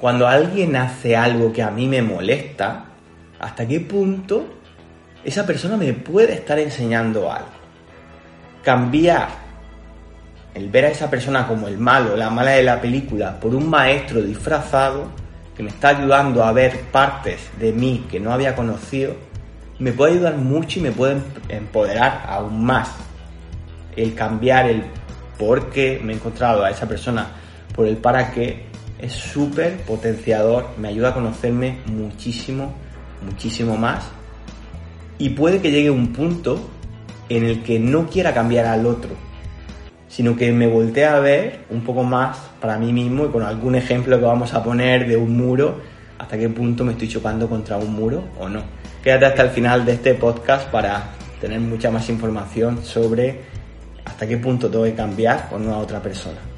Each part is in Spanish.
cuando alguien hace algo que a mí me molesta, ¿hasta qué punto esa persona me puede estar enseñando algo? Cambiar el ver a esa persona como el malo, la mala de la película, por un maestro disfrazado que me está ayudando a ver partes de mí que no había conocido, me puede ayudar mucho y me puede empoderar aún más. El cambiar el por qué me he encontrado a esa persona por el para qué es súper potenciador, me ayuda a conocerme muchísimo, muchísimo más. Y puede que llegue un punto en el que no quiera cambiar al otro, sino que me voltee a ver un poco más para mí mismo y con algún ejemplo que vamos a poner de un muro, hasta qué punto me estoy chocando contra un muro o no. Quédate hasta el final de este podcast para tener mucha más información sobre hasta qué punto tengo que cambiar o no a otra persona.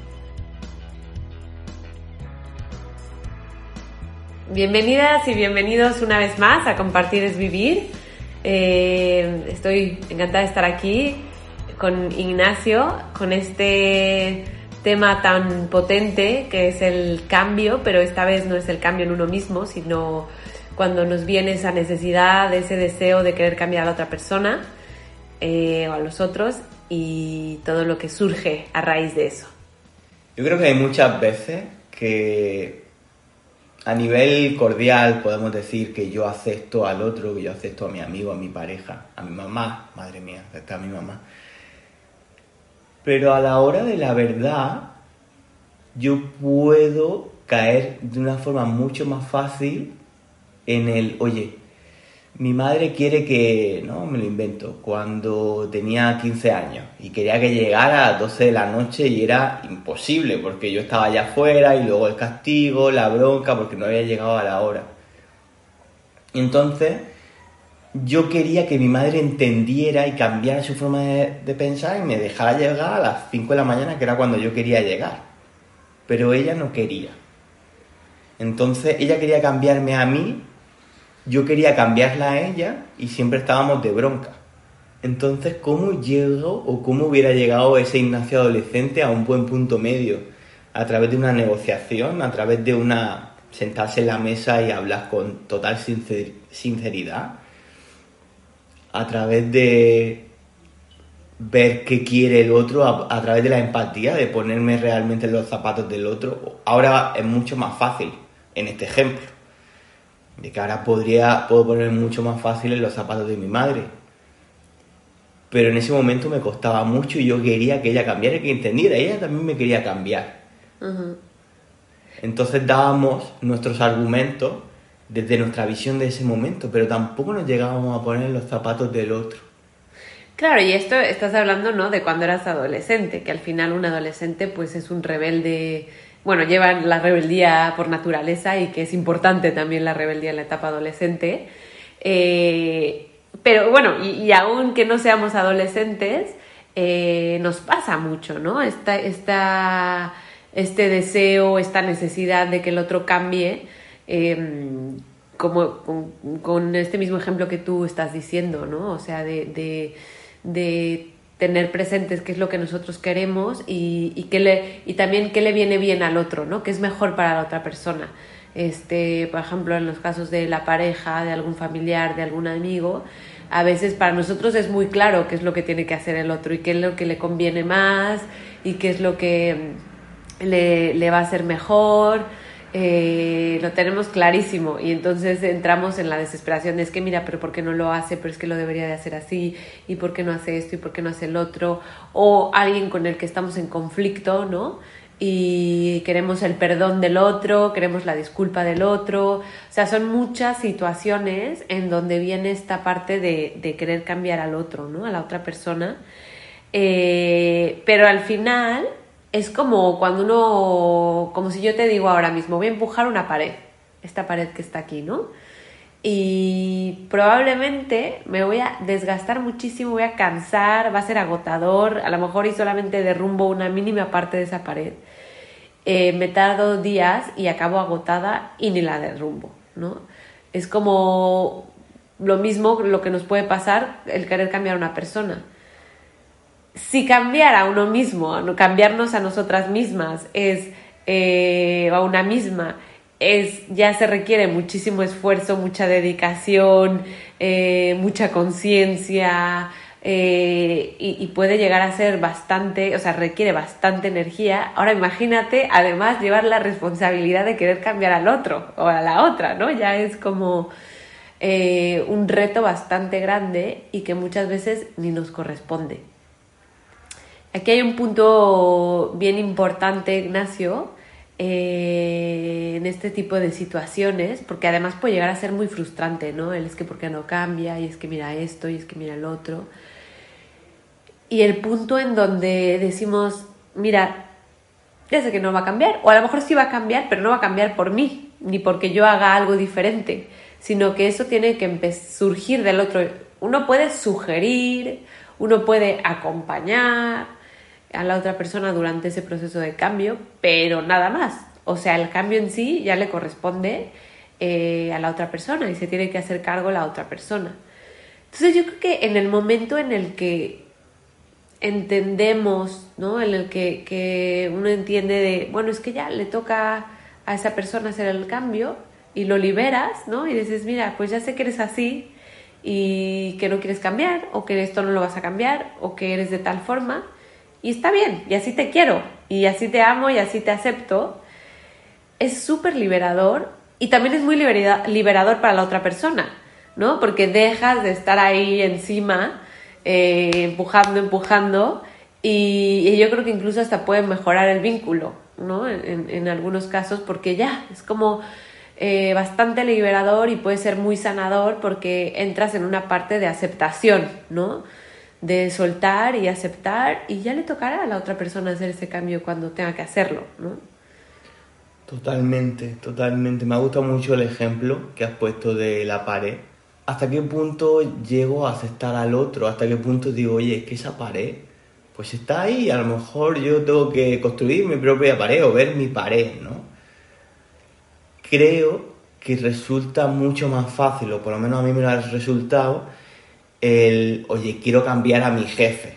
Bienvenidas y bienvenidos una vez más a Compartir es Vivir. Eh, estoy encantada de estar aquí con Ignacio, con este tema tan potente que es el cambio, pero esta vez no es el cambio en uno mismo, sino cuando nos viene esa necesidad, ese deseo de querer cambiar a la otra persona eh, o a los otros y todo lo que surge a raíz de eso. Yo creo que hay muchas veces que a nivel cordial podemos decir que yo acepto al otro, que yo acepto a mi amigo, a mi pareja, a mi mamá, madre mía, está mi mamá. Pero a la hora de la verdad, yo puedo caer de una forma mucho más fácil en el, oye, mi madre quiere que, no, me lo invento, cuando tenía 15 años y quería que llegara a las 12 de la noche y era imposible porque yo estaba allá afuera y luego el castigo, la bronca porque no había llegado a la hora. Entonces yo quería que mi madre entendiera y cambiara su forma de, de pensar y me dejara llegar a las 5 de la mañana que era cuando yo quería llegar. Pero ella no quería. Entonces ella quería cambiarme a mí yo quería cambiarla a ella y siempre estábamos de bronca. Entonces, ¿cómo llego o cómo hubiera llegado ese Ignacio adolescente a un buen punto medio? A través de una negociación, a través de una sentarse en la mesa y hablar con total sinceridad, a través de ver qué quiere el otro, a, a, través de la empatía, de ponerme realmente en los zapatos del otro. Ahora es mucho más fácil en este ejemplo de que ahora podría, puedo ponerme mucho más fácil en los zapatos de mi madre. Pero en ese momento me costaba mucho y yo quería que ella cambiara, que entendiera. Ella también me quería cambiar. Entonces dábamos nuestros argumentos desde nuestra visión de ese momento, pero tampoco nos llegábamos a poner en los zapatos del otro. Claro, y esto estás hablando, ¿no? De cuando eras adolescente, que al final un adolescente pues es un rebelde bueno, llevan la rebeldía por naturaleza y que es importante también la rebeldía en la etapa adolescente. Eh, pero bueno, y, aún que no seamos adolescentes, eh, nos pasa mucho, ¿no? Esta, esta, este deseo, esta necesidad de que el otro cambie, em, como con, este mismo ejemplo que tú estás diciendo, ¿no? O sea, de, de tener presentes qué es lo que nosotros queremos y, y, le, y también qué le viene bien al otro, ¿no? qué es mejor para la otra persona. Este, por ejemplo, en los casos de la pareja, de algún familiar, de algún amigo, a veces para nosotros es muy claro qué es lo que tiene que hacer el otro y qué es lo que le conviene más y qué es lo que le, le va a hacer mejor eh, lo tenemos clarísimo y entonces entramos en la desesperación de es que mira, pero ¿por qué no lo hace? Pero es que lo debería de hacer así y ¿por qué no hace esto y por qué no hace el otro? O alguien con el que estamos en conflicto, ¿no? Y queremos el perdón del otro, queremos la disculpa del otro. O sea, son muchas situaciones en donde viene esta parte de, querer cambiar al otro, ¿no? A la otra persona. Eh, pero al final es como cuando uno, como si yo te digo ahora mismo, voy a empujar una pared, esta pared que está aquí, ¿no? Y probablemente me voy a desgastar muchísimo, voy a cansar, va a ser agotador, a lo mejor y solamente derrumbo una mínima parte de esa pared. Eh, me tardo días y acabo agotada y ni la derrumbo, ¿no? Es como lo mismo lo que nos puede pasar el querer cambiar a una persona si cambiar a uno mismo, cambiarnos a nosotras mismas es, eh, a una misma, es, ya se requiere muchísimo esfuerzo, mucha dedicación, eh, mucha conciencia eh, y, puede llegar a ser bastante, o sea, requiere bastante energía. Ahora imagínate, además, llevar la responsabilidad de querer cambiar al otro o a la otra, ¿no? Ya es como un reto bastante grande y que muchas veces ni nos corresponde. Aquí hay un punto bien importante, Ignacio, eh, en este tipo de situaciones, porque además puede llegar a ser muy frustrante, ¿no? El es que por qué no cambia, y es que mira esto, y es que mira el otro. Y el punto en donde decimos, mira, ya sé que no va a cambiar, o a lo mejor sí va a cambiar, pero no va a cambiar por mí, ni porque yo haga algo diferente, sino que eso tiene que surgir del otro. Uno puede sugerir, uno puede acompañar, a la otra persona durante ese proceso de cambio, pero nada más. O sea, el cambio en sí ya le corresponde eh, a la otra persona y se tiene que hacer cargo la otra persona. Entonces yo creo que en el momento en el que entendemos, ¿no? En el que, que uno entiende de, bueno, es que ya le toca a esa persona hacer el cambio y lo liberas, ¿no? Y dices, mira, pues ya sé que eres así y que no quieres cambiar o que esto no lo vas a cambiar o que eres de tal forma y está bien, y así te quiero, y así te amo, y así te acepto, es súper liberador y también es muy liberador para la otra persona, ¿no? Porque dejas de estar ahí encima, eh, empujando, empujando, y, yo creo que incluso hasta puede mejorar el vínculo, ¿no? En, algunos casos, porque ya es como eh, bastante liberador y puede ser muy sanador porque entras en una parte de aceptación, ¿no? De soltar y aceptar y ya le tocará a la otra persona hacer ese cambio cuando tenga que hacerlo, ¿no? Totalmente, totalmente. Me ha gustado mucho el ejemplo que has puesto de la pared. ¿Hasta qué punto llego a aceptar al otro? ¿Hasta qué punto digo, oye, es que esa pared, pues está ahí, a lo mejor yo tengo que construir mi propia pared o ver mi pared, ¿no? Creo que resulta mucho más fácil, o por lo menos a mí me lo ha resultado, el, oye, quiero cambiar a mi jefe,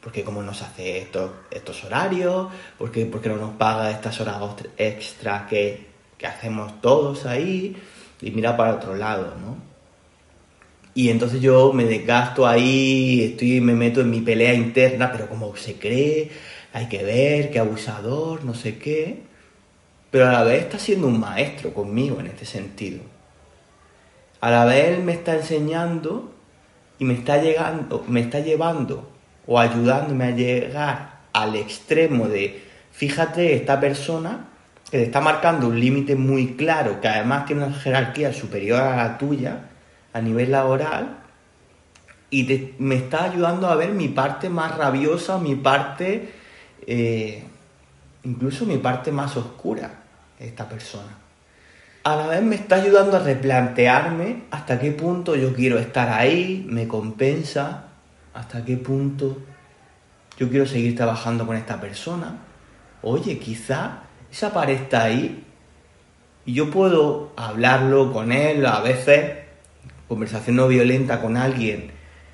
porque como nos hace estos, estos horarios, porque, porque no nos paga estas horas extras que, que hacemos todos ahí, y mira para otro lado, ¿no? Y entonces yo me desgasto ahí, estoy, me meto en mi pelea interna, pero como se cree, hay que ver, qué abusador, no sé qué. Pero a la vez está siendo un maestro conmigo en este sentido. A la vez él me está enseñando y me está llegando, me está llevando o ayudándome a llegar al extremo de, fíjate, esta persona que te está marcando un límite muy claro, que además tiene una jerarquía superior a la tuya a nivel laboral, y me está ayudando a ver mi parte más rabiosa, mi parte, eh, incluso mi parte más oscura, esta persona a la vez me está ayudando a replantearme hasta qué punto yo quiero estar ahí, me compensa, hasta qué punto yo quiero seguir trabajando con esta persona. Oye, quizá esa pared está ahí y yo puedo hablarlo con él a veces, conversación no violenta con alguien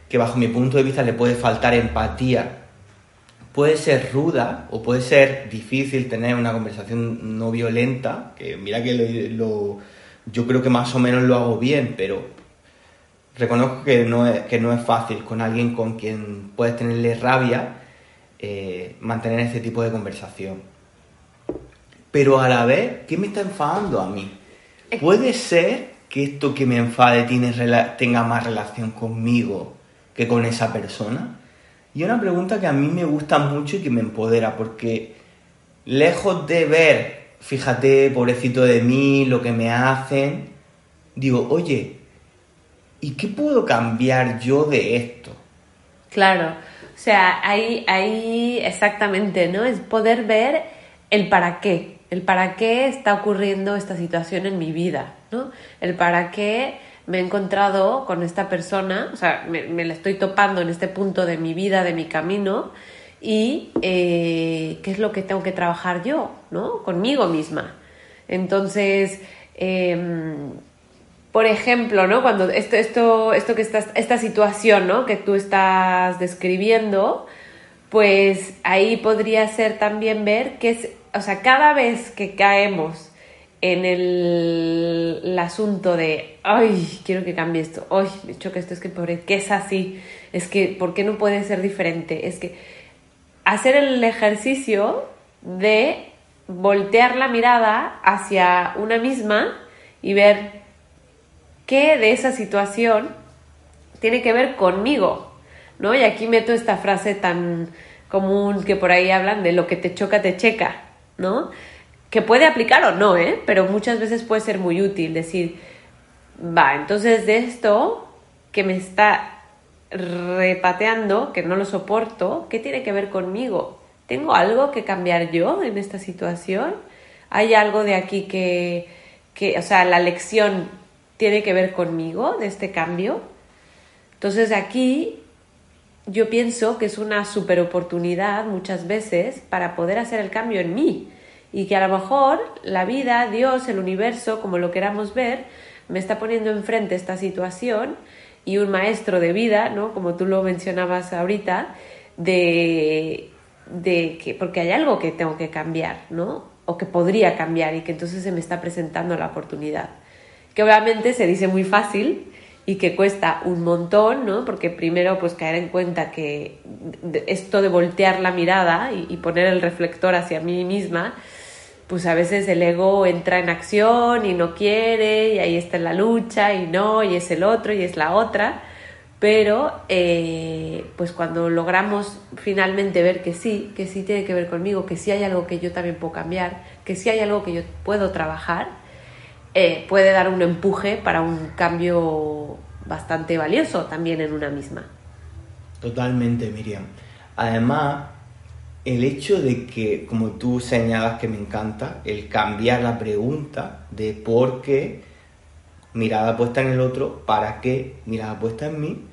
que bajo mi punto de vista le puede faltar empatía puede ser ruda o puede ser difícil tener una conversación no violenta, que mira que lo, yo creo que más o menos lo hago bien, pero reconozco que no es, que no es fácil con alguien con quien puedes tenerle rabia eh, mantener ese tipo de conversación. Pero a la vez, ¿qué me está enfadando a mí? ¿Puede ser que esto que me enfade tiene, tenga más relación conmigo que con esa persona? Y una pregunta que a mí me gusta mucho y que me empodera, porque lejos de ver, fíjate, pobrecito de mí, lo que me hacen, digo, oye, ¿y qué puedo cambiar yo de esto? Claro, o sea, ahí, ahí exactamente, ¿no? Es poder ver el para qué, el para qué está ocurriendo esta situación en mi vida, ¿no? El para qué me he encontrado con esta persona, o sea, me, la estoy topando en este punto de mi vida, de mi camino, y eh, qué es lo que tengo que trabajar yo, ¿no? Conmigo misma. Entonces, em, por ejemplo, ¿no? Cuando esto, esto, esto que estás, esta situación, ¿no? Que tú estás describiendo, pues ahí podría ser también ver que es, o sea, cada vez que caemos en el, asunto de, ay, quiero que cambie esto, ay, me choca esto, es que pobre, que es así, es que, ¿por qué no puede ser diferente? Es que hacer el ejercicio de voltear la mirada hacia una misma y ver qué de esa situación tiene que ver conmigo, ¿no? Y aquí meto esta frase tan común que por ahí hablan de lo que te choca, te checa, ¿no? Que puede aplicar o no, ¿eh? Pero muchas veces puede ser muy útil decir, va, entonces de esto que me está repateando, que no lo soporto, ¿qué tiene que ver conmigo? ¿Tengo algo que cambiar yo en esta situación? ¿Hay algo de aquí que, que o sea, la lección tiene que ver conmigo, de este cambio? Entonces aquí yo pienso que es una super oportunidad muchas veces para poder hacer el cambio en mí y que a lo mejor la vida, Dios, el universo, como lo queramos ver, me está poniendo enfrente esta situación y un maestro de vida, ¿no? Como tú lo mencionabas ahorita, de de que, porque hay algo que tengo que cambiar, ¿no? O que podría cambiar y que entonces se me está presentando la oportunidad. Que obviamente se dice muy fácil y que cuesta un montón, ¿no? Porque primero pues caer en cuenta que esto de voltear la mirada y, y poner el reflector hacia mí misma, pues a veces el ego entra en acción y no quiere y ahí está la lucha y no, y es el otro y es la otra pero eh, pues cuando logramos finalmente ver que sí, que sí tiene que ver conmigo, que sí hay algo que yo también puedo cambiar, que sí hay algo que yo puedo trabajar, eh, puede dar un empuje para un cambio bastante valioso también en una misma. Totalmente, Miriam. Además, el hecho de que, como tú señalas que me encanta, el cambiar la pregunta de por qué mirada puesta en el otro, para qué mirada puesta en mí,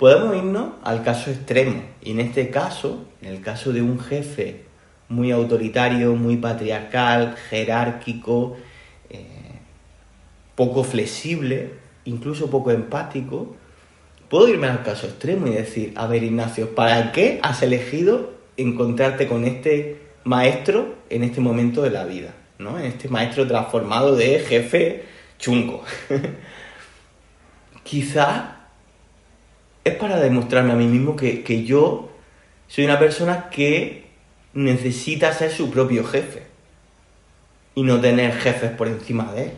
Podemos irnos al caso extremo, y en este caso, en el caso de un jefe muy autoritario, muy patriarcal, jerárquico, eh, poco flexible, incluso poco empático, puedo irme al caso extremo y decir, a ver Ignacio, ¿para qué has elegido encontrarte con este maestro en este momento de la vida? ¿no? En este maestro transformado de jefe chungo. Quizá es para demostrarme a mí mismo que, yo soy una persona que necesita ser su propio jefe y no tener jefes por encima de él.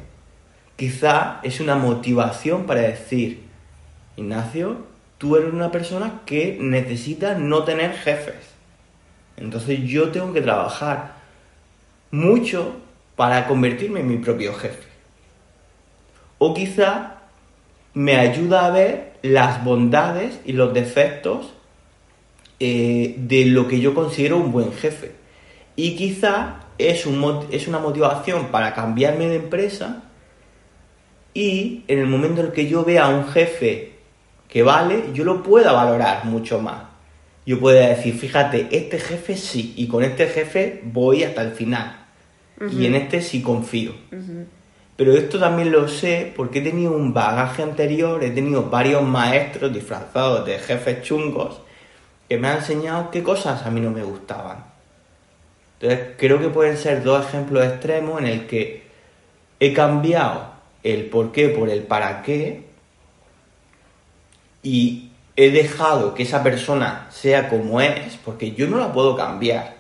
Quizá es una motivación para decir, Ignacio, tú eres una persona que necesita no tener jefes. Entonces yo tengo que trabajar mucho para convertirme en mi propio jefe. O quizá me ayuda a ver las bondades y los defectos eh, de lo que yo considero un buen jefe. Y quizá es, un, es una motivación para cambiarme de empresa y en el momento en el que yo vea a un jefe que vale, yo lo pueda valorar mucho más. Yo pueda decir, fíjate, este jefe sí, y con este jefe voy hasta el final. Y en este sí confío. Pero esto también lo sé porque he tenido un bagaje anterior, he tenido varios maestros disfrazados de jefes chungos que me han enseñado qué cosas a mí no me gustaban. Entonces creo que pueden ser dos ejemplos extremos en el que he cambiado el por qué por el para qué y he dejado que esa persona sea como es, porque yo no la puedo cambiar.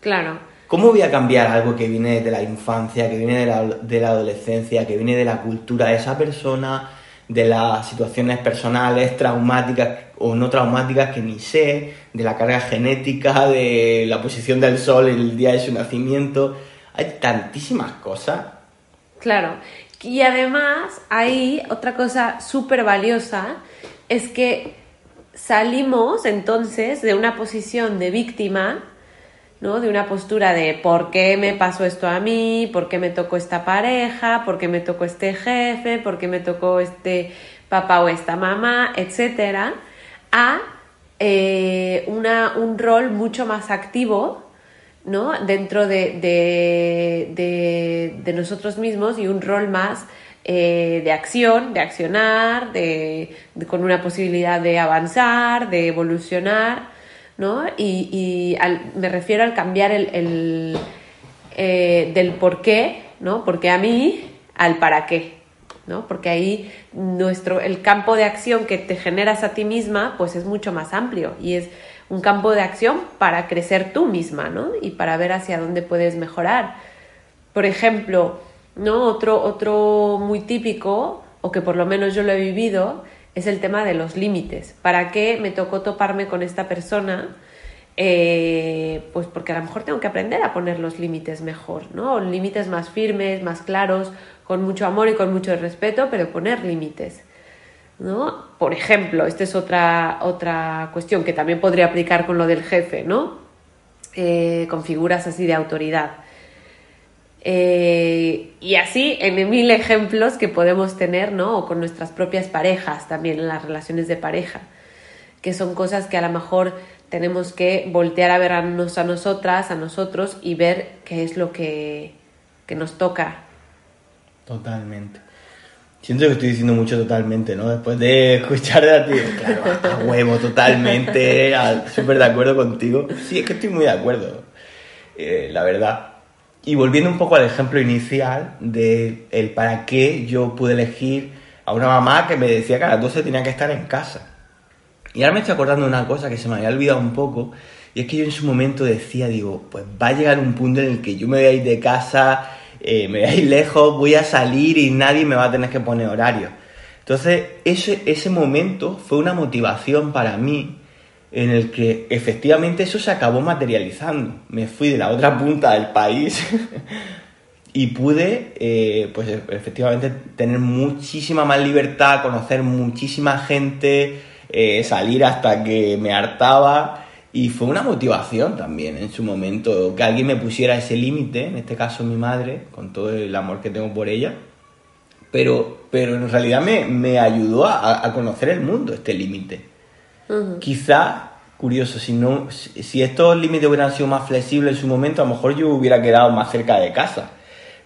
Claro. ¿Cómo voy a cambiar algo que viene de la infancia, que viene de la, adolescencia, que viene de la cultura de esa persona, de las situaciones personales, traumáticas o no traumáticas que ni sé, de la carga genética, de la posición del sol en el día de su nacimiento? Hay tantísimas cosas. Claro. Y además, hay otra cosa súper valiosa, es que salimos entonces de una posición de víctima ¿no? De una postura de ¿por qué me pasó esto a mí? ¿Por qué me tocó esta pareja? ¿Por qué me tocó este jefe? ¿Por qué me tocó este papá o esta mamá? Etcétera, a eh, una, un rol mucho más activo ¿no? dentro de, de, nosotros mismos y un rol más eh, de acción, de accionar, de, con una posibilidad de avanzar, de evolucionar. ¿no? Y, me refiero al cambiar el, eh, del por qué ¿no? Porque a mí, al para qué, ¿no? Porque ahí nuestro, el campo de acción que te generas a ti misma, pues es mucho más amplio y es un campo de acción para crecer tú misma, ¿no? Y para ver hacia dónde puedes mejorar. Por ejemplo, ¿no? Otro, otro muy típico, o que por lo menos yo lo he vivido, es el tema de los límites. ¿Para qué me tocó toparme con esta persona? Eh, pues porque a lo mejor tengo que aprender a poner los límites mejor, ¿no? Límites más firmes, más claros, con mucho amor y con mucho respeto, pero poner límites. ¿no? Por ejemplo, esta es otra, otra cuestión que también podría aplicar con lo del jefe, ¿no? Eh, con figuras así de autoridad. Eh, y así en mil ejemplos que podemos tener, ¿no? O con nuestras propias parejas también, en las relaciones de pareja, que son cosas que a lo mejor tenemos que voltear a vernos a nosotras, a nosotros y ver qué es lo que, que nos toca. Totalmente. Siento que estoy diciendo mucho totalmente, ¿no? Después de escuchar a ti, claro, a huevo, totalmente, súper de acuerdo contigo. Sí, es que estoy muy de acuerdo, eh, la verdad. Y volviendo un poco al ejemplo inicial de el para qué yo pude elegir a una mamá que me decía que a las 12 tenía que estar en casa. Y ahora me estoy acordando de una cosa que se me había olvidado un poco, y es que yo en su momento decía, digo, pues va a llegar un punto en el que yo me voy a ir de casa eh, me voy lejos, voy a salir y nadie me va a tener que poner horario. Entonces, ese, ese momento fue una motivación para mí en el que efectivamente eso se acabó materializando. Me fui de la otra punta del país y pude, eh, pues efectivamente, tener muchísima más libertad, conocer muchísima gente, eh, salir hasta que me hartaba y fue una motivación también en su momento que alguien me pusiera ese límite, en este caso mi madre, con todo el amor que tengo por ella. Pero, pero en realidad me, me ayudó a, conocer el mundo, este límite. Quizá, curioso, si, no, si estos límites hubieran sido más flexibles en su momento, a lo mejor yo hubiera quedado más cerca de casa.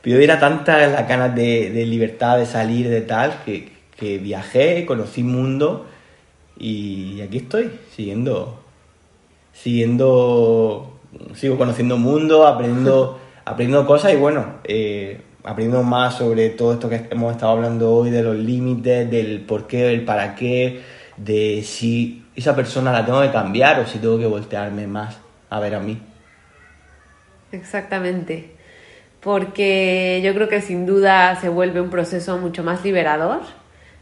Pero era tanta la ganas de, de, libertad, de salir, de tal, que, que viajé, conocí mundo y aquí estoy, siguiendo siguiendo, sigo conociendo mundo, aprendiendo, aprendiendo cosas y bueno, eh, aprendiendo más sobre todo esto que hemos estado hablando hoy, de los límites, del por qué, el para qué, de si esa persona la tengo que cambiar o si tengo que voltearme más a ver a mí. Exactamente, porque yo creo que sin duda se vuelve un proceso mucho más liberador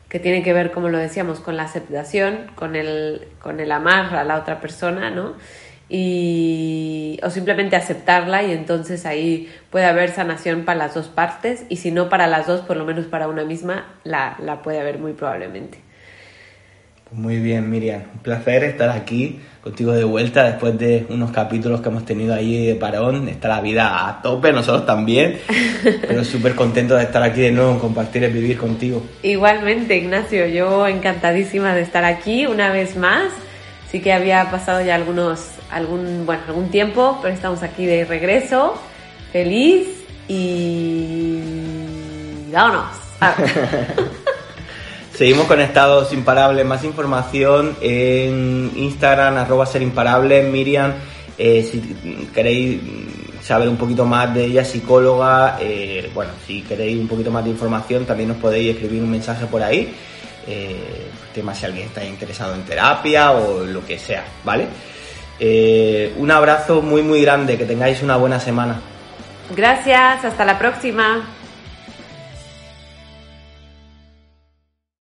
que tiene que ver, como lo decíamos, con la aceptación, con el, con el amar a la otra persona, ¿no? Y, o simplemente aceptarla y entonces ahí puede haber sanación para las dos partes y si no para las dos, por lo menos para una misma, la, la puede haber muy probablemente. Muy bien, Miriam. Un placer estar aquí contigo de vuelta después de unos capítulos que hemos tenido ahí de parón. Está la vida a tope, nosotros también. pero súper contento de estar aquí de nuevo, compartir el vivir contigo. Igualmente, Ignacio. Yo encantadísima de estar aquí una vez más. Sí que había pasado ya algunos, algún, bueno, algún tiempo, pero estamos aquí de regreso. Feliz y... ¡Vámonos! Seguimos conectados imparables. Más información en Instagram, arroba ser imparable. Miriam, eh, si queréis saber un poquito más de ella, psicóloga, eh, bueno, si queréis un poquito más de información, también os podéis escribir un mensaje por ahí. Eh, tema si alguien está interesado en terapia o lo que sea, ¿vale? Eh, un abrazo muy muy grande, que tengáis una buena semana. Gracias, hasta la próxima.